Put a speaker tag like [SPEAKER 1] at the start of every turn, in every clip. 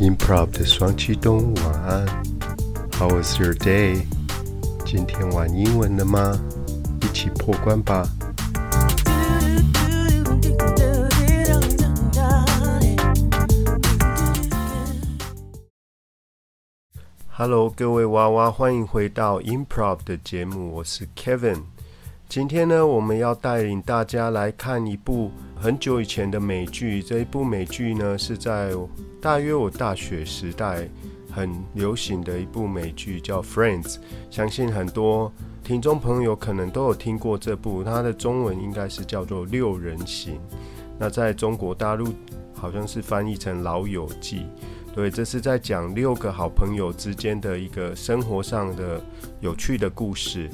[SPEAKER 1] Improv 的双启动，晚安。How was your day？今天玩英文了吗？一起破关吧。Hello，各位娃娃，欢迎回到 Improv 的节目，我是 Kevin。今天呢，我们要带领大家来看一部很久以前的美剧。这一部美剧呢，是在大约我大学时代很流行的一部美剧，叫《Friends》。相信很多听众朋友可能都有听过这部，它的中文应该是叫做《六人行》。那在中国大陆好像是翻译成《老友记》。对，这是在讲六个好朋友之间的一个生活上的有趣的故事。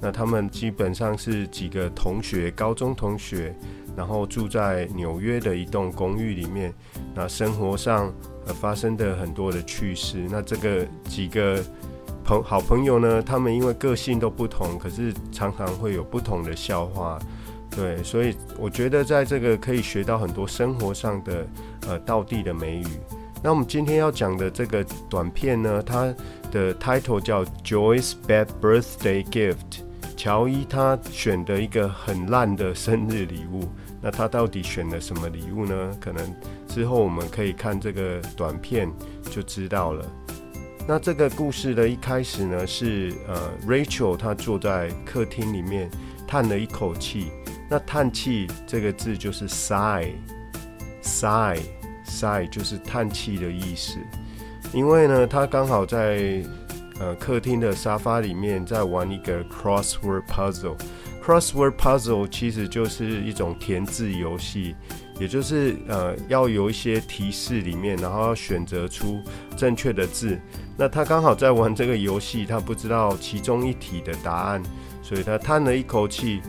[SPEAKER 1] 那他们基本上是几个同学，高中同学，然后住在纽约的一栋公寓里面。那生活上呃发生的很多的趣事。那这个几个朋好朋友呢，他们因为个性都不同，可是常常会有不同的笑话。对，所以我觉得在这个可以学到很多生活上的呃道地的美语。那我们今天要讲的这个短片呢，它的 title 叫 Joy's Bad Birthday Gift。乔伊他选的一个很烂的生日礼物，那他到底选了什么礼物呢？可能之后我们可以看这个短片就知道了。那这个故事的一开始呢，是呃，Rachel 她坐在客厅里面叹了一口气。那叹气这个字就是 sigh，sigh，sigh 就是叹气的意思。因为呢，他刚好在。呃，客厅的沙发里面在玩一个 crossword puzzle。Crossword puzzle 其实就是一种填字游戏，也就是呃要有一些提示里面，然后要选择出正确的字。那他刚好在玩这个游戏，他不知道其中一题的答案，所以他叹了一口气。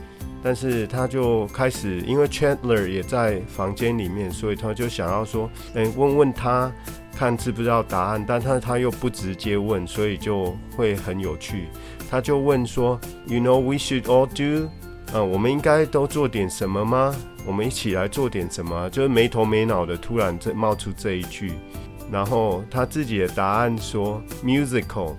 [SPEAKER 1] 但是他就开始，因为 Chandler 也在房间里面，所以他就想要说，哎，问问他。看知不知道答案，但他他又不直接问，所以就会很有趣。他就问说：“You know, we should all do…… 嗯，我们应该都做点什么吗？我们一起来做点什么？”就是没头没脑的，突然这冒出这一句。然后他自己的答案说：“Musical。”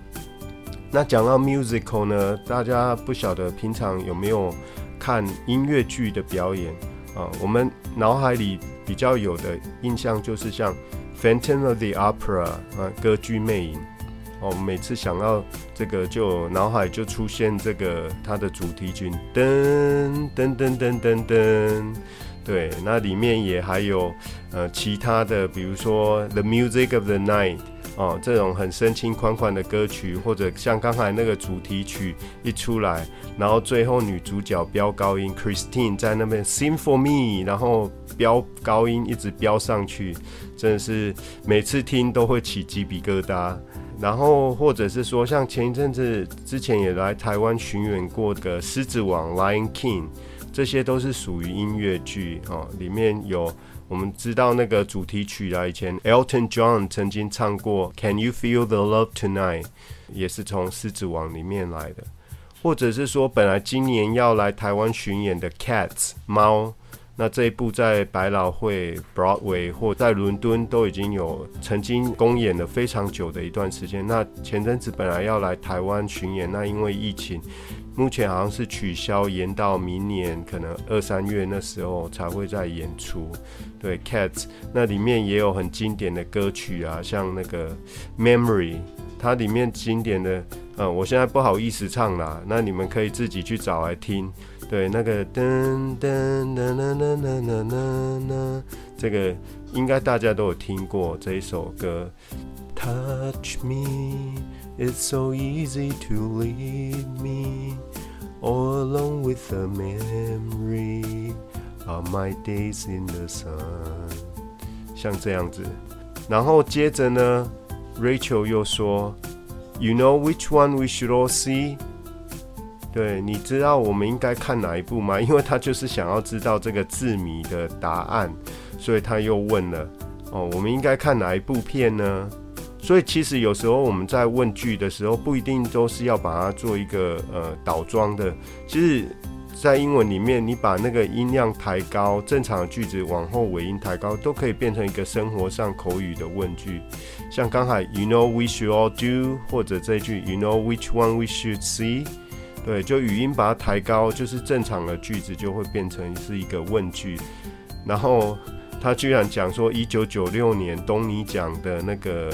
[SPEAKER 1] 那讲到 musical 呢，大家不晓得平常有没有看音乐剧的表演啊？我们脑海里比较有的印象就是像。Phantom of the Opera 啊，歌剧魅影哦，每次想到这个，就脑海就出现这个它的主题曲，噔噔噔噔噔噔。对，那里面也还有呃其他的，比如说 The Music of the Night 哦，这种很深情款款的歌曲，或者像刚才那个主题曲一出来，然后最后女主角飙高音，Christine 在那边 Sing for me，然后飙高音一直飙上去。真的是每次听都会起鸡皮疙瘩，然后或者是说，像前一阵子之前也来台湾巡演过的《狮子王》（Lion King），这些都是属于音乐剧哦。里面有我们知道那个主题曲啊，以前 Elton John 曾经唱过《Can You Feel the Love Tonight》，也是从《狮子王》里面来的。或者是说，本来今年要来台湾巡演的《Cats》猫。那这一部在百老汇 Broadway 或在伦敦都已经有曾经公演了非常久的一段时间。那前阵子本来要来台湾巡演，那因为疫情，目前好像是取消，延到明年可能二三月那时候才会再演出。对，Cats 那里面也有很经典的歌曲啊，像那个 Memory，它里面经典的，呃，我现在不好意思唱啦，那你们可以自己去找来听。对，那个噔噔噔噔噔噔噔噔，这个应该大家都有听过这一首歌。Touch me, it's so easy to leave me all alone with the memory of my days in the sun。像这样子，然后接着呢，Rachel 又说，You know which one we should all see？对，你知道我们应该看哪一部吗？因为他就是想要知道这个字谜的答案，所以他又问了哦，我们应该看哪一部片呢？所以其实有时候我们在问句的时候，不一定都是要把它做一个呃倒装的。其实在英文里面，你把那个音量抬高，正常的句子往后尾音抬高，都可以变成一个生活上口语的问句。像刚才 You know we should all do，或者这句 You know which one we should see。对，就语音把它抬高，就是正常的句子就会变成是一个问句。然后他居然讲说，一九九六年东尼奖的那个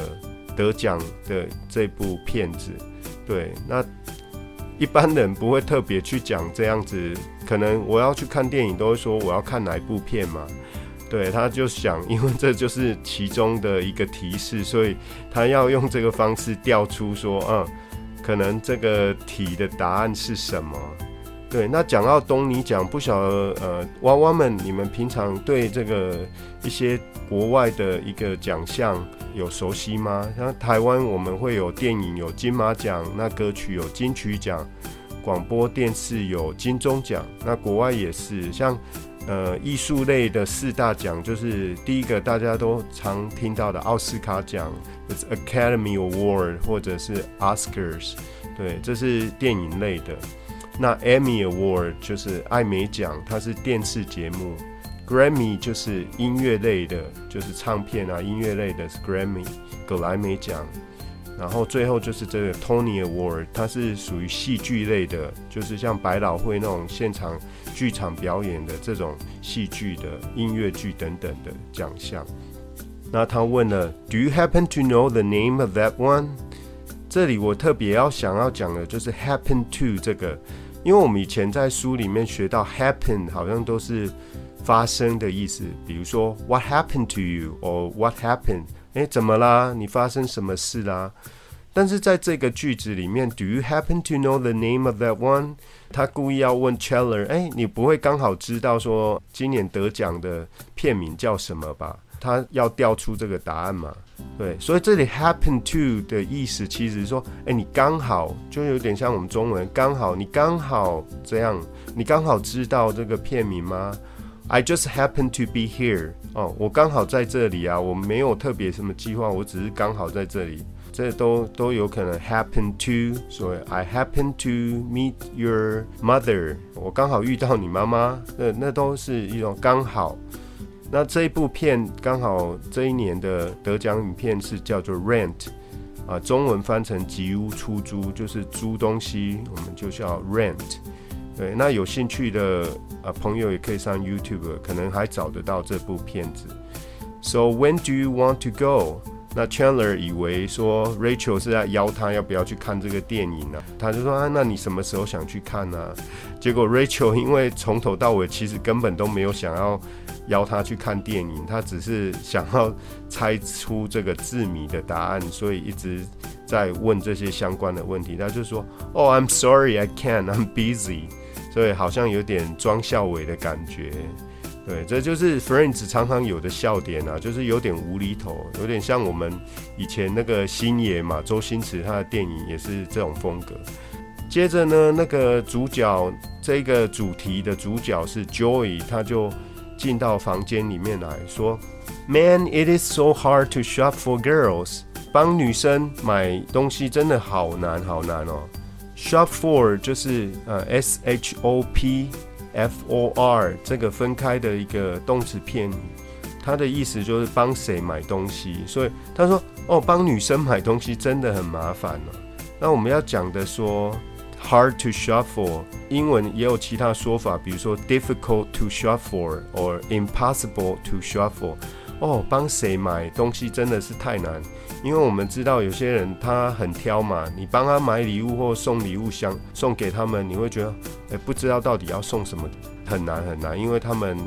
[SPEAKER 1] 得奖的这部片子，对，那一般人不会特别去讲这样子。可能我要去看电影，都会说我要看哪一部片嘛。对，他就想，因为这就是其中的一个提示，所以他要用这个方式调出说，嗯。可能这个题的答案是什么？对，那讲到东尼奖，不晓得呃，娃娃们，你们平常对这个一些国外的一个奖项有熟悉吗？像台湾我们会有电影有金马奖，那歌曲有金曲奖，广播电视有金钟奖，那国外也是像。呃，艺术类的四大奖就是第一个大家都常听到的奥斯卡奖，Academy Award 或者是 Oscars，对，这是电影类的。那 Emmy Award 就是艾美奖，它是电视节目。Grammy 就是音乐类的，就是唱片啊，音乐类的是 Grammy，格莱美奖。然后最后就是这个 Tony Award，它是属于戏剧类的，就是像百老汇那种现场剧场表演的这种戏剧的音乐剧等等的奖项。那他问了，Do you happen to know the name of that one？这里我特别要想要讲的就是 happen to 这个，因为我们以前在书里面学到 happen 好像都是发生的意思，比如说 What happened to you？or What happened？哎，怎么啦？你发生什么事啦？但是在这个句子里面，Do you happen to know the name of that one？他故意要问 Cheller，哎，你不会刚好知道说今年得奖的片名叫什么吧？他要调出这个答案嘛？对，所以这里 happen to 的意思其实说，哎，你刚好就有点像我们中文，刚好你刚好这样，你刚好知道这个片名吗？I just happen to be here。哦，我刚好在这里啊，我没有特别什么计划，我只是刚好在这里。这都都有可能 happen to。所以 I happen to meet your mother。我刚好遇到你妈妈。那那都是一种刚好。那这一部片刚好这一年的得奖影片是叫做 Rent，啊，中文翻成吉屋出租，就是租东西，我们就叫 Rent。对，那有兴趣的啊朋友也可以上 YouTube，可能还找得到这部片子。So when do you want to go？那 Chandler 以为说 Rachel 是在邀他要不要去看这个电影呢？他就说啊，那你什么时候想去看呢？结果 Rachel 因为从头到尾其实根本都没有想要邀他去看电影，他只是想要猜出这个字谜的答案，所以一直在问这些相关的问题。他就说，Oh, I'm sorry, I can't, I'm busy. 对好像有点装笑伟的感觉，对，这就是 Friends 常常有的笑点啊，就是有点无厘头，有点像我们以前那个星爷嘛，周星驰他的电影也是这种风格。接着呢，那个主角这个主题的主角是 Joy，他就进到房间里面来说：“Man, it is so hard to shop for girls。帮女生买东西真的好难，好难哦。” Shop for 就是呃 S H O P F O R 这个分开的一个动词片，它的意思就是帮谁买东西。所以他说哦，帮女生买东西真的很麻烦哦。那我们要讲的说 hard to shop for，英文也有其他说法，比如说 difficult to shop for or impossible to shop for。哦，帮谁买东西真的是太难，因为我们知道有些人他很挑嘛，你帮他买礼物或送礼物箱送给他们，你会觉得，哎，不知道到底要送什么，很难很难，因为他们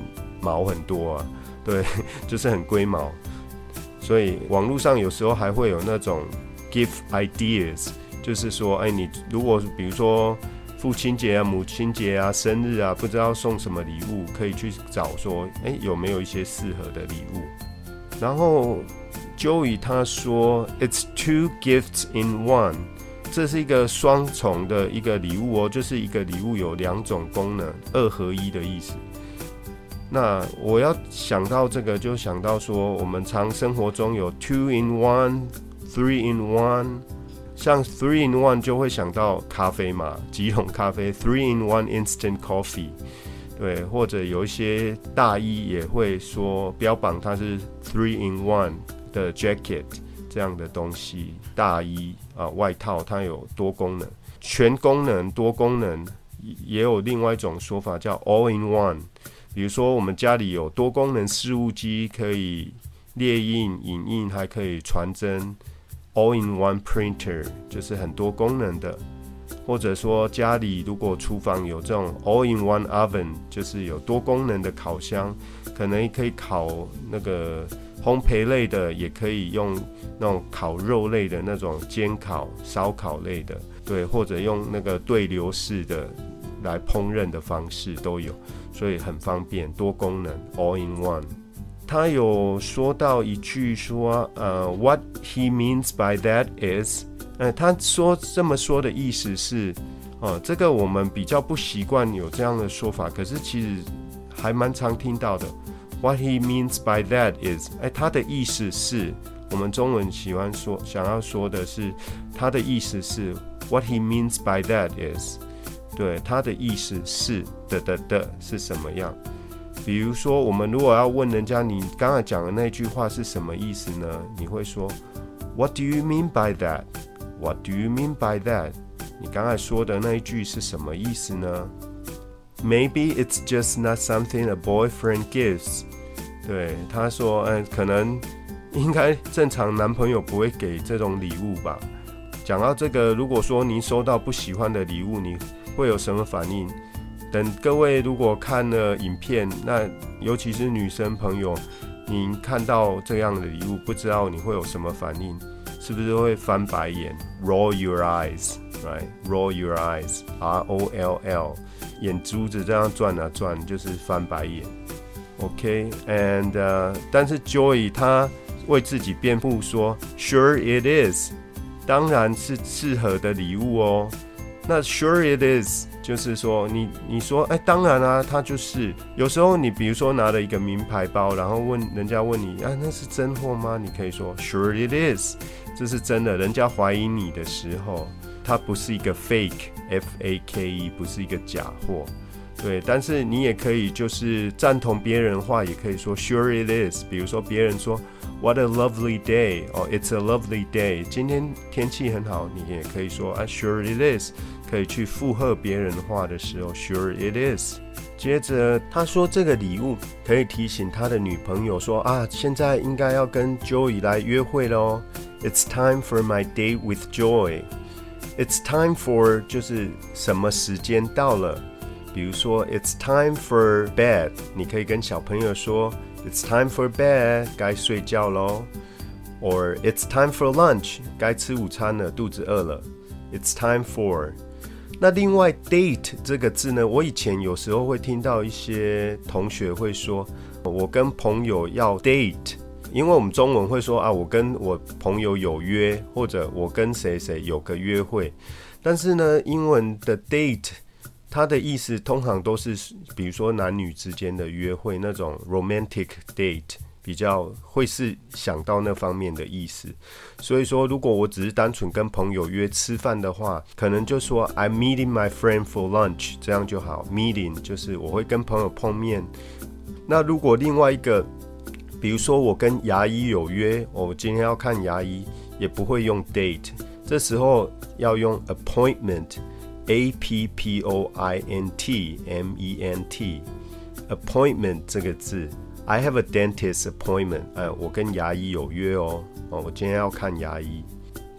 [SPEAKER 1] 毛很多啊，对，就是很龟毛，所以网络上有时候还会有那种 give ideas，就是说，哎，你如果比如说父亲节啊、母亲节啊、生日啊，不知道送什么礼物，可以去找说，哎，有没有一些适合的礼物。然后 Joey 他说，It's two gifts in one，这是一个双重的一个礼物哦，就是一个礼物有两种功能，二合一的意思。那我要想到这个，就想到说，我们常生活中有 two in one，three in one，像 three in one 就会想到咖啡嘛，几桶咖啡，three in one instant coffee。对，或者有一些大衣也会说标榜它是 three in one 的 jacket 这样的东西，大衣啊外套它有多功能，全功能多功能，也有另外一种说法叫 all in one。比如说我们家里有多功能事务机，可以列印、影印，还可以传真，all in one printer 就是很多功能的。或者说家里如果厨房有这种 all-in-one oven，就是有多功能的烤箱，可能可以烤那个烘焙类的，也可以用那种烤肉类的那种煎烤、烧烤类的，对，或者用那个对流式的来烹饪的方式都有，所以很方便，多功能 all-in-one。他有说到一句说，呃，what he means by that is。呃，他说这么说的意思是，哦，这个我们比较不习惯有这样的说法，可是其实还蛮常听到的。What he means by that is，哎，他的意思是，我们中文喜欢说，想要说的是，他的意思是，What he means by that is，对，他的意思是的的的是什么样？比如说，我们如果要问人家，你刚才讲的那句话是什么意思呢？你会说，What do you mean by that？What do you mean by that？你刚才说的那一句是什么意思呢？Maybe it's just not something a boyfriend gives。对，他说，嗯，可能应该正常男朋友不会给这种礼物吧。讲到这个，如果说您收到不喜欢的礼物，你会有什么反应？等各位如果看了影片，那尤其是女生朋友，您看到这样的礼物，不知道你会有什么反应？是不是会翻白眼？Roll your eyes Right, roll your eyes，R O L L，眼珠子这样转啊转，就是翻白眼。OK，and 但是 Joy 他为自己辩护说，Sure it is，当然是适合的礼物哦。那 Sure it is。就是说，你你说，哎，当然啊，他就是有时候你比如说拿了一个名牌包，然后问人家问你，啊，那是真货吗？你可以说，Sure it is，这是真的。人家怀疑你的时候，它不是一个 fake，f a k e，不是一个假货，对。但是你也可以就是赞同别人的话，也可以说 Sure it is。比如说别人说 What a lovely day，哦，It's a lovely day，今天天气很好，你也可以说啊，Sure it is。可以去附和别人的话的时候，Sure it is。接着他说这个礼物可以提醒他的女朋友说啊，现在应该要跟 Joy 来约会喽。It's time for my date with Joy。It's time for 就是什么时间到了。比如说 It's time for bed，你可以跟小朋友说 It's time for bed，该睡觉喽。Or It's time for lunch，该吃午餐了，肚子饿了。It's time for 那另外，date 这个字呢？我以前有时候会听到一些同学会说，我跟朋友要 date，因为我们中文会说啊，我跟我朋友有约，或者我跟谁谁有个约会。但是呢，英文的 date，它的意思通常都是，比如说男女之间的约会那种 romantic date。比较会是想到那方面的意思，所以说如果我只是单纯跟朋友约吃饭的话，可能就说 I'm meeting my friend for lunch，这样就好。Meeting 就是我会跟朋友碰面。那如果另外一个，比如说我跟牙医有约，我今天要看牙医，也不会用 date，这时候要用 appointment，a p p o i n t m e n t，appointment 这个字。I have a dentist appointment。哎，我跟牙医有约哦。哦，我今天要看牙医。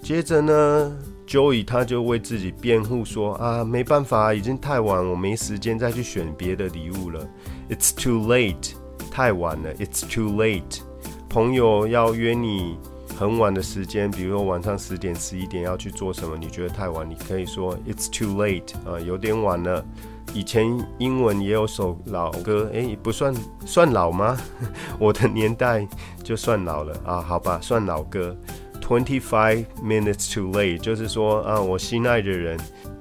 [SPEAKER 1] 接着呢，Joey 他就为自己辩护说啊，没办法，已经太晚，我没时间再去选别的礼物了。It's too late，太晚了。It's too late。朋友要约你很晚的时间，比如说晚上十点、十一点要去做什么？你觉得太晚，你可以说 It's too late。啊，有点晚了。以前英文也有首老歌，诶，不算算老吗？我的年代就算老了啊，好吧，算老歌。Twenty five minutes too late，就是说啊，我心爱的人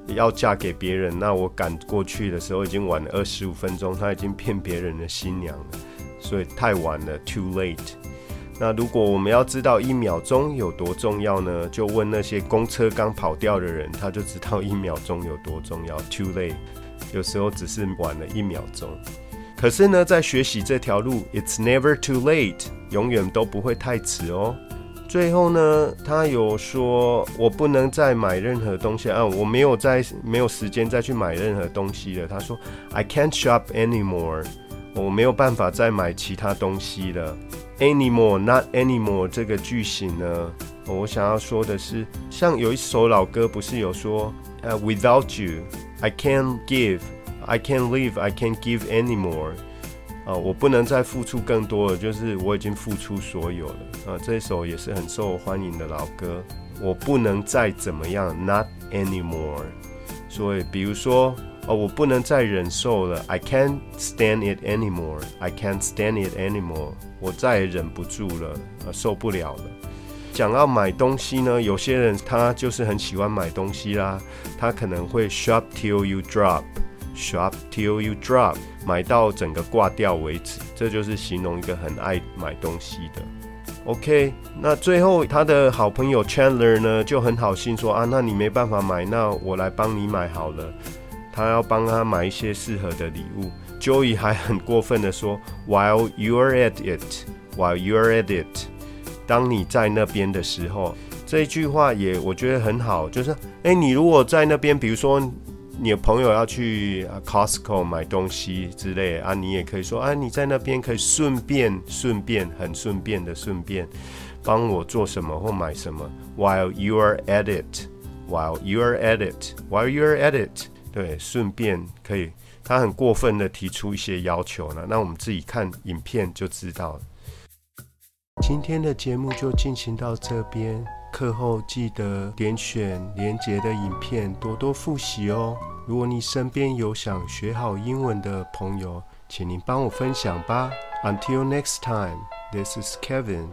[SPEAKER 1] 要嫁给别人，那我赶过去的时候已经晚了二十五分钟，他已经骗别人的新娘了，所以太晚了，too late。那如果我们要知道一秒钟有多重要呢？就问那些公车刚跑掉的人，他就知道一秒钟有多重要。Too late，有时候只是晚了一秒钟。可是呢，在学习这条路，It's never too late，永远都不会太迟哦。最后呢，他有说，我不能再买任何东西啊，我没有再没有时间再去买任何东西了。他说，I can't shop anymore，我没有办法再买其他东西了。Anymore, not anymore。这个句型呢，我想要说的是，像有一首老歌，不是有说，呃，Without you, I can't give, I can't live, I can't give anymore。啊，我不能再付出更多了，就是我已经付出所有了。啊，这首也是很受欢迎的老歌。我不能再怎么样，not anymore。所以，比如说。哦，我不能再忍受了，I can't stand it anymore. I can't stand it anymore. 我再也忍不住了，呃，受不了了。讲到买东西呢，有些人他就是很喜欢买东西啦，他可能会 shop till you drop，shop till you drop，买到整个挂掉为止，这就是形容一个很爱买东西的。OK，那最后他的好朋友 Chandler 呢就很好心说啊，那你没办法买，那我来帮你买好了。他要帮他买一些适合的礼物。Joey 还很过分的说：“While you're at it, while you're at it，当你在那边的时候，这一句话也我觉得很好。就是，哎，你如果在那边，比如说你的朋友要去 Costco 买东西之类啊，你也可以说，啊，你在那边可以顺便顺便很顺便的顺便帮我做什么或买什么。While you're at it, while you're at it, while you're at it。”对，顺便可以，他很过分的提出一些要求呢，那我们自己看影片就知道了。今天的节目就进行到这边，课后记得点选连结的影片，多多复习哦。如果你身边有想学好英文的朋友，请您帮我分享吧。Until next time, this is Kevin.